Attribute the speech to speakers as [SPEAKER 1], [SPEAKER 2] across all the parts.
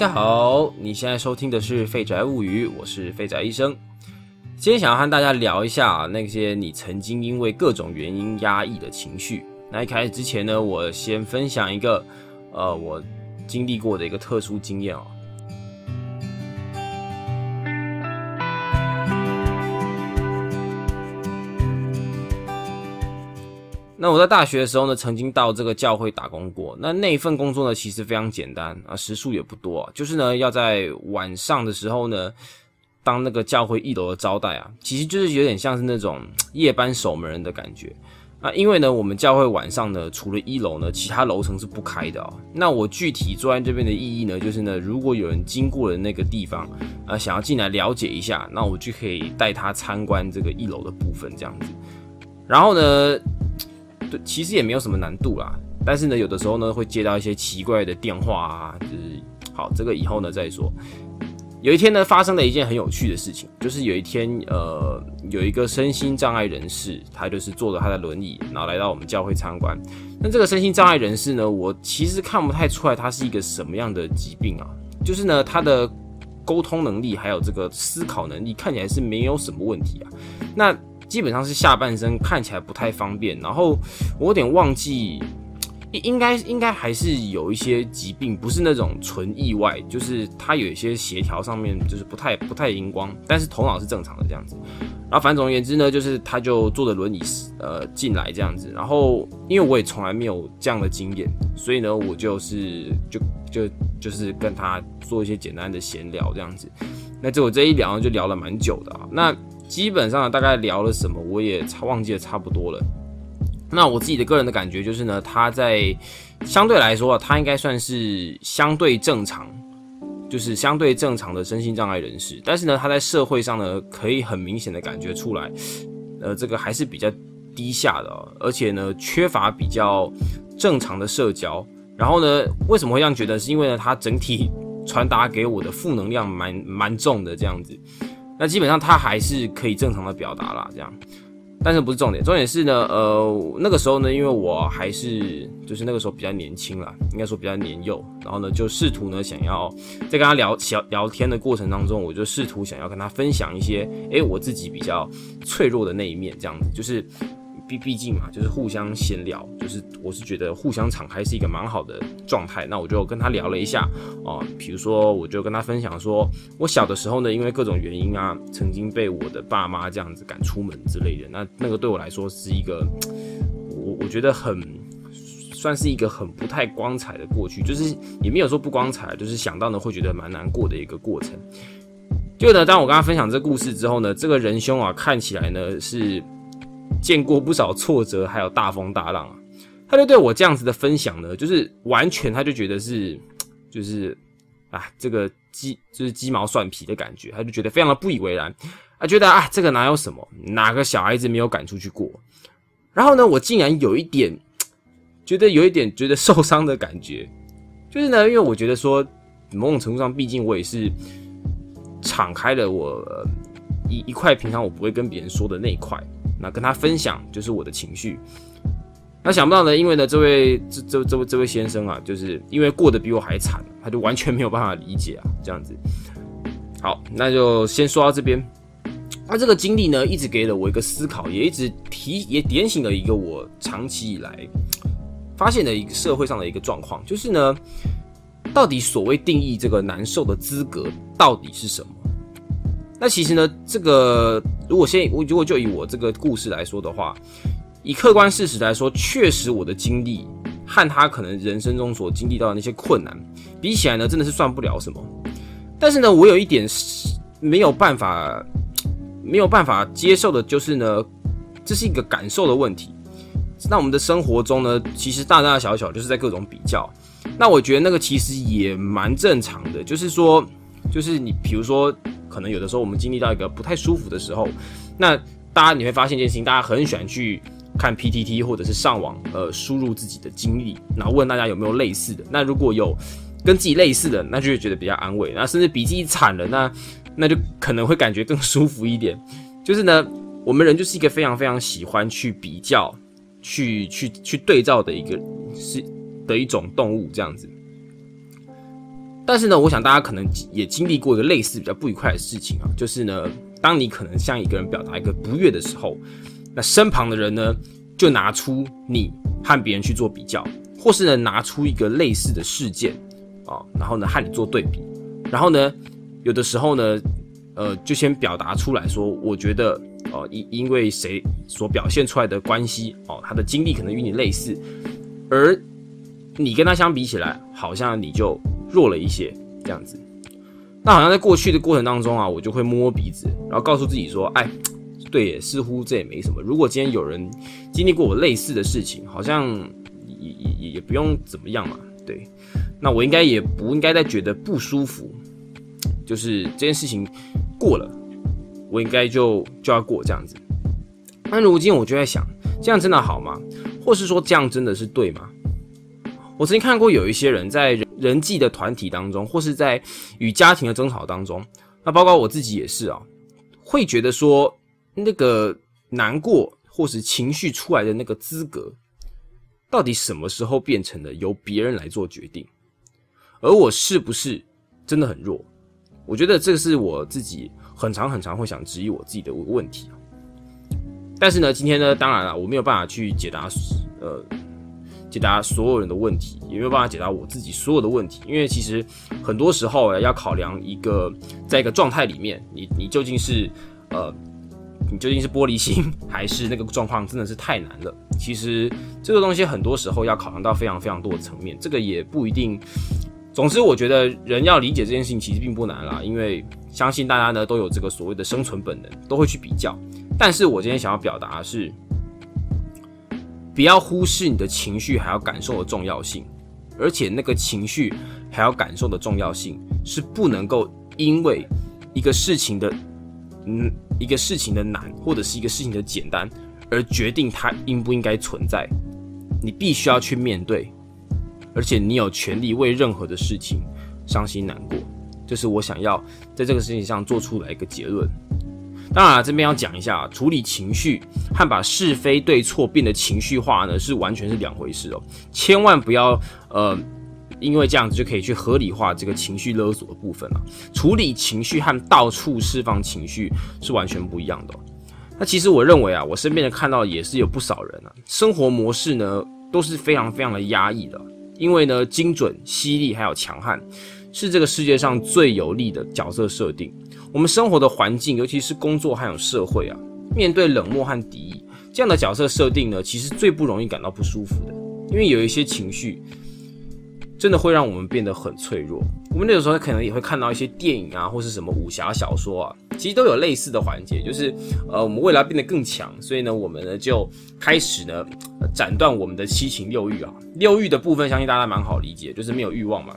[SPEAKER 1] 大家好，你现在收听的是《废宅物语》，我是废宅医生。今天想要和大家聊一下那些你曾经因为各种原因压抑的情绪。那一开始之前呢，我先分享一个呃我经历过的一个特殊经验哦。那我在大学的时候呢，曾经到这个教会打工过。那那一份工作呢，其实非常简单啊，时数也不多，就是呢要在晚上的时候呢，当那个教会一楼的招待啊，其实就是有点像是那种夜班守门人的感觉啊。因为呢，我们教会晚上呢，除了一楼呢，其他楼层是不开的哦。那我具体坐在这边的意义呢，就是呢，如果有人经过了那个地方啊，想要进来了解一下，那我就可以带他参观这个一楼的部分这样子。然后呢？对，其实也没有什么难度啦，但是呢，有的时候呢会接到一些奇怪的电话啊，就是好，这个以后呢再说。有一天呢，发生了一件很有趣的事情，就是有一天，呃，有一个身心障碍人士，他就是坐着他的轮椅，然后来到我们教会参观。那这个身心障碍人士呢，我其实看不太出来他是一个什么样的疾病啊，就是呢，他的沟通能力还有这个思考能力看起来是没有什么问题啊。那基本上是下半身看起来不太方便，然后我有点忘记，应应该应该还是有一些疾病，不是那种纯意外，就是他有一些协调上面就是不太不太荧光，但是头脑是正常的这样子。然后反正总而言之呢，就是他就坐着轮椅呃进来这样子，然后因为我也从来没有这样的经验，所以呢我就是就就就是跟他做一些简单的闲聊这样子。那这我这一聊就聊了蛮久的啊，那。基本上大概聊了什么，我也差忘记的差不多了。那我自己的个人的感觉就是呢，他在相对来说啊，他应该算是相对正常，就是相对正常的身心障碍人士。但是呢，他在社会上呢，可以很明显的感觉出来，呃，这个还是比较低下的，而且呢，缺乏比较正常的社交。然后呢，为什么会这样觉得？是因为呢，他整体传达给我的负能量蛮蛮重的这样子。那基本上他还是可以正常的表达啦，这样，但是不是重点，重点是呢，呃，那个时候呢，因为我还是就是那个时候比较年轻啦，应该说比较年幼，然后呢，就试图呢想要在跟他聊小聊天的过程当中，我就试图想要跟他分享一些，诶，我自己比较脆弱的那一面，这样子，就是。毕毕竟嘛，就是互相闲聊，就是我是觉得互相敞开是一个蛮好的状态。那我就跟他聊了一下啊，比如说我就跟他分享说，我小的时候呢，因为各种原因啊，曾经被我的爸妈这样子赶出门之类的。那那个对我来说是一个，我我觉得很算是一个很不太光彩的过去，就是也没有说不光彩，就是想到呢会觉得蛮难过的一个过程。就呢，当我跟他分享这故事之后呢，这个仁兄啊，看起来呢是。见过不少挫折，还有大风大浪啊，他就对我这样子的分享呢，就是完全他就觉得是，就是啊，这个鸡就是鸡毛蒜皮的感觉，他就觉得非常的不以为然，啊，觉得啊，这个哪有什么，哪个小孩子没有赶出去过？然后呢，我竟然有一点 觉得有一点觉得受伤的感觉，就是呢，因为我觉得说某种程度上，毕竟我也是敞开了我一一块平常我不会跟别人说的那一块。那跟他分享就是我的情绪，那想不到呢，因为呢，这位这这这位这位先生啊，就是因为过得比我还惨，他就完全没有办法理解啊，这样子。好，那就先说到这边。那这个经历呢，一直给了我一个思考，也一直提也点醒了一个我长期以来发现的一个社会上的一个状况，就是呢，到底所谓定义这个难受的资格到底是什么？那其实呢，这个如果先我如果就以我这个故事来说的话，以客观事实来说，确实我的经历和他可能人生中所经历到的那些困难比起来呢，真的是算不了什么。但是呢，我有一点是没有办法没有办法接受的，就是呢，这是一个感受的问题。那我们的生活中呢，其实大大小小就是在各种比较。那我觉得那个其实也蛮正常的，就是说，就是你比如说。可能有的时候我们经历到一个不太舒服的时候，那大家你会发现一件事情，大家很喜欢去看 PTT 或者是上网，呃，输入自己的经历，然后问大家有没有类似的。那如果有跟自己类似的，那就会觉得比较安慰。那甚至比自己惨了，那那就可能会感觉更舒服一点。就是呢，我们人就是一个非常非常喜欢去比较、去去去对照的一个是的一种动物这样子。但是呢，我想大家可能也经历过一个类似比较不愉快的事情啊，就是呢，当你可能向一个人表达一个不悦的时候，那身旁的人呢，就拿出你和别人去做比较，或是呢拿出一个类似的事件啊，然后呢和你做对比，然后呢，有的时候呢，呃，就先表达出来说，我觉得哦，因因为谁所表现出来的关系哦，他的经历可能与你类似，而你跟他相比起来，好像你就。弱了一些，这样子，那好像在过去的过程当中啊，我就会摸摸鼻子，然后告诉自己说：“哎，对，似乎这也没什么。如果今天有人经历过我类似的事情，好像也也也不用怎么样嘛。对，那我应该也不应该再觉得不舒服，就是这件事情过了，我应该就就要过这样子。那如今我就在想，这样真的好吗？或是说这样真的是对吗？我曾经看过有一些人在人际的团体当中，或是在与家庭的争吵当中，那包括我自己也是啊，会觉得说那个难过或是情绪出来的那个资格，到底什么时候变成了由别人来做决定，而我是不是真的很弱？我觉得这是我自己很长很长会想质疑我自己的问题但是呢，今天呢，当然了，我没有办法去解答，呃。解答所有人的问题，也没有办法解答我自己所有的问题，因为其实很多时候要考量一个在一个状态里面，你你究竟是呃，你究竟是玻璃心，还是那个状况真的是太难了？其实这个东西很多时候要考量到非常非常多的层面，这个也不一定。总之，我觉得人要理解这件事情其实并不难啦，因为相信大家呢都有这个所谓的生存本能，都会去比较。但是我今天想要表达的是。不要忽视你的情绪还要感受的重要性，而且那个情绪还要感受的重要性是不能够因为一个事情的嗯一个事情的难或者是一个事情的简单而决定它应不应该存在。你必须要去面对，而且你有权利为任何的事情伤心难过。这是我想要在这个事情上做出来一个结论。当然，这边要讲一下，处理情绪和把是非对错变得情绪化呢，是完全是两回事哦。千万不要呃，因为这样子就可以去合理化这个情绪勒索的部分了。处理情绪和到处释放情绪是完全不一样的。那其实我认为啊，我身边的看到也是有不少人啊，生活模式呢都是非常非常的压抑的，因为呢，精准、犀利还有强悍是这个世界上最有利的角色设定。我们生活的环境，尤其是工作还有社会啊，面对冷漠和敌意这样的角色设定呢，其实最不容易感到不舒服的，因为有一些情绪真的会让我们变得很脆弱。我们那个时候可能也会看到一些电影啊，或是什么武侠小说啊，其实都有类似的环节，就是呃，我们未来变得更强，所以呢，我们呢就开始呢斩断我们的七情六欲啊。六欲的部分，相信大家蛮好理解，就是没有欲望嘛。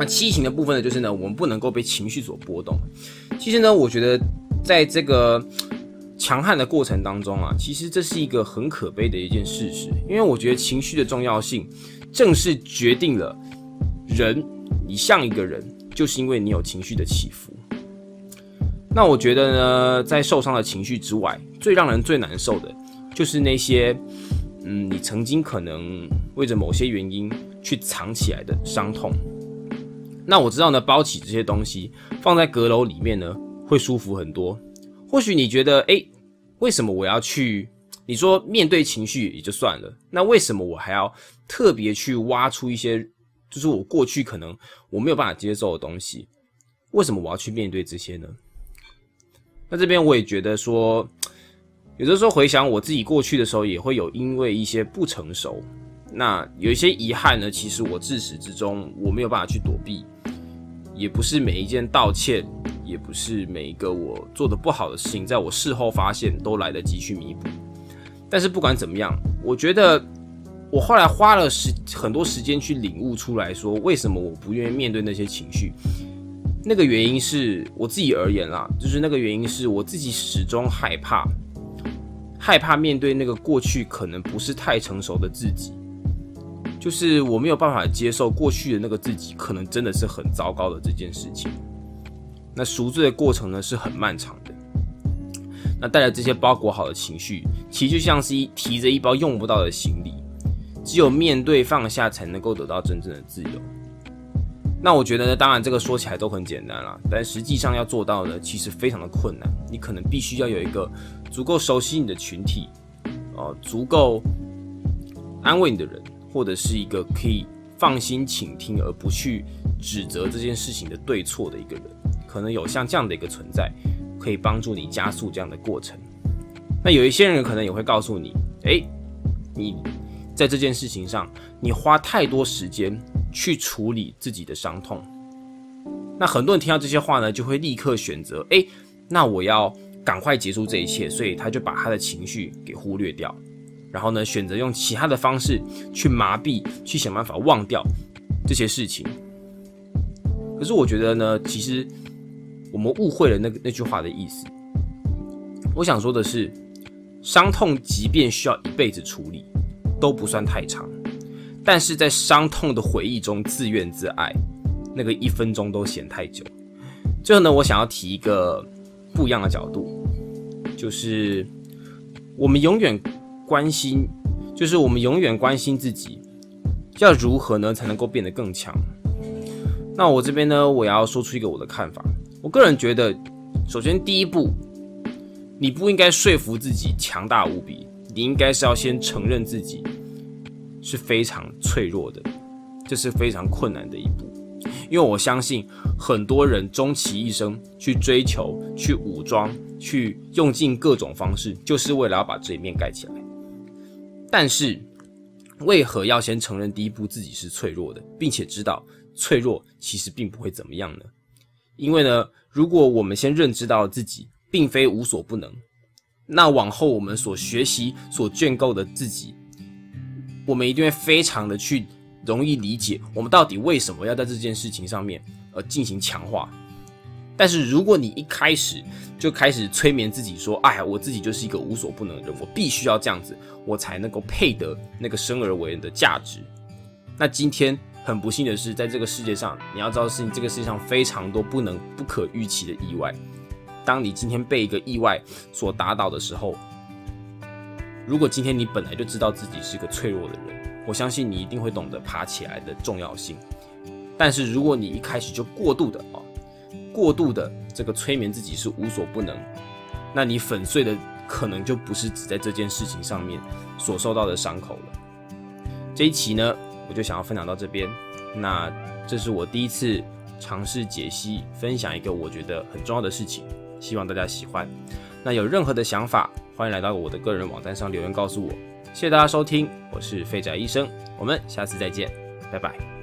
[SPEAKER 1] 那七情的部分呢，就是呢，我们不能够被情绪所波动。其实呢，我觉得在这个强悍的过程当中啊，其实这是一个很可悲的一件事实。因为我觉得情绪的重要性，正是决定了人你像一个人，就是因为你有情绪的起伏。那我觉得呢，在受伤的情绪之外，最让人最难受的，就是那些嗯，你曾经可能为着某些原因去藏起来的伤痛。那我知道呢，包起这些东西放在阁楼里面呢，会舒服很多。或许你觉得，哎，为什么我要去？你说面对情绪也就算了，那为什么我还要特别去挖出一些，就是我过去可能我没有办法接受的东西？为什么我要去面对这些呢？那这边我也觉得说，有的时候回想我自己过去的时候，也会有因为一些不成熟。那有一些遗憾呢，其实我自始至终我没有办法去躲避，也不是每一件道歉，也不是每一个我做的不好的事情，在我事后发现都来得及去弥补。但是不管怎么样，我觉得我后来花了时很多时间去领悟出来说，为什么我不愿意面对那些情绪。那个原因是我自己而言啦，就是那个原因是我自己始终害怕，害怕面对那个过去可能不是太成熟的自己。就是我没有办法接受过去的那个自己，可能真的是很糟糕的这件事情。那赎罪的过程呢是很漫长的。那带来这些包裹好的情绪，其实就像是一提着一包用不到的行李，只有面对放下，才能够得到真正的自由。那我觉得呢，当然这个说起来都很简单啦，但实际上要做到呢，其实非常的困难。你可能必须要有一个足够熟悉你的群体，哦，足够安慰你的人，或者是一个可以放心倾听而不去指责这件事情的对错的一个人，可能有像这样的一个存在，可以帮助你加速这样的过程。那有一些人可能也会告诉你，诶，你在这件事情上，你花太多时间。去处理自己的伤痛，那很多人听到这些话呢，就会立刻选择，哎，那我要赶快结束这一切，所以他就把他的情绪给忽略掉，然后呢，选择用其他的方式去麻痹，去想办法忘掉这些事情。可是我觉得呢，其实我们误会了那个那句话的意思。我想说的是，伤痛即便需要一辈子处理，都不算太长。但是在伤痛的回忆中自怨自艾，那个一分钟都嫌太久。最后呢，我想要提一个不一样的角度，就是我们永远关心，就是我们永远关心自己要如何呢才能够变得更强。那我这边呢，我要说出一个我的看法。我个人觉得，首先第一步，你不应该说服自己强大无比，你应该是要先承认自己。是非常脆弱的，这是非常困难的一步，因为我相信很多人终其一生去追求、去武装、去用尽各种方式，就是为了要把这一面盖起来。但是，为何要先承认第一步自己是脆弱的，并且知道脆弱其实并不会怎么样呢？因为呢，如果我们先认知到自己并非无所不能，那往后我们所学习、所建构的自己。我们一定会非常的去容易理解，我们到底为什么要在这件事情上面呃进行强化。但是如果你一开始就开始催眠自己说，哎呀，我自己就是一个无所不能的人，我必须要这样子，我才能够配得那个生而为人的价值。那今天很不幸的是，在这个世界上，你要知道的是，这个世界上非常多不能不可预期的意外。当你今天被一个意外所打倒的时候，如果今天你本来就知道自己是个脆弱的人，我相信你一定会懂得爬起来的重要性。但是如果你一开始就过度的，过度的这个催眠自己是无所不能，那你粉碎的可能就不是只在这件事情上面所受到的伤口了。这一期呢，我就想要分享到这边。那这是我第一次尝试解析分享一个我觉得很重要的事情，希望大家喜欢。那有任何的想法？欢迎来到我的个人网站上留言告诉我，谢谢大家收听，我是废宅医生，我们下次再见，拜拜。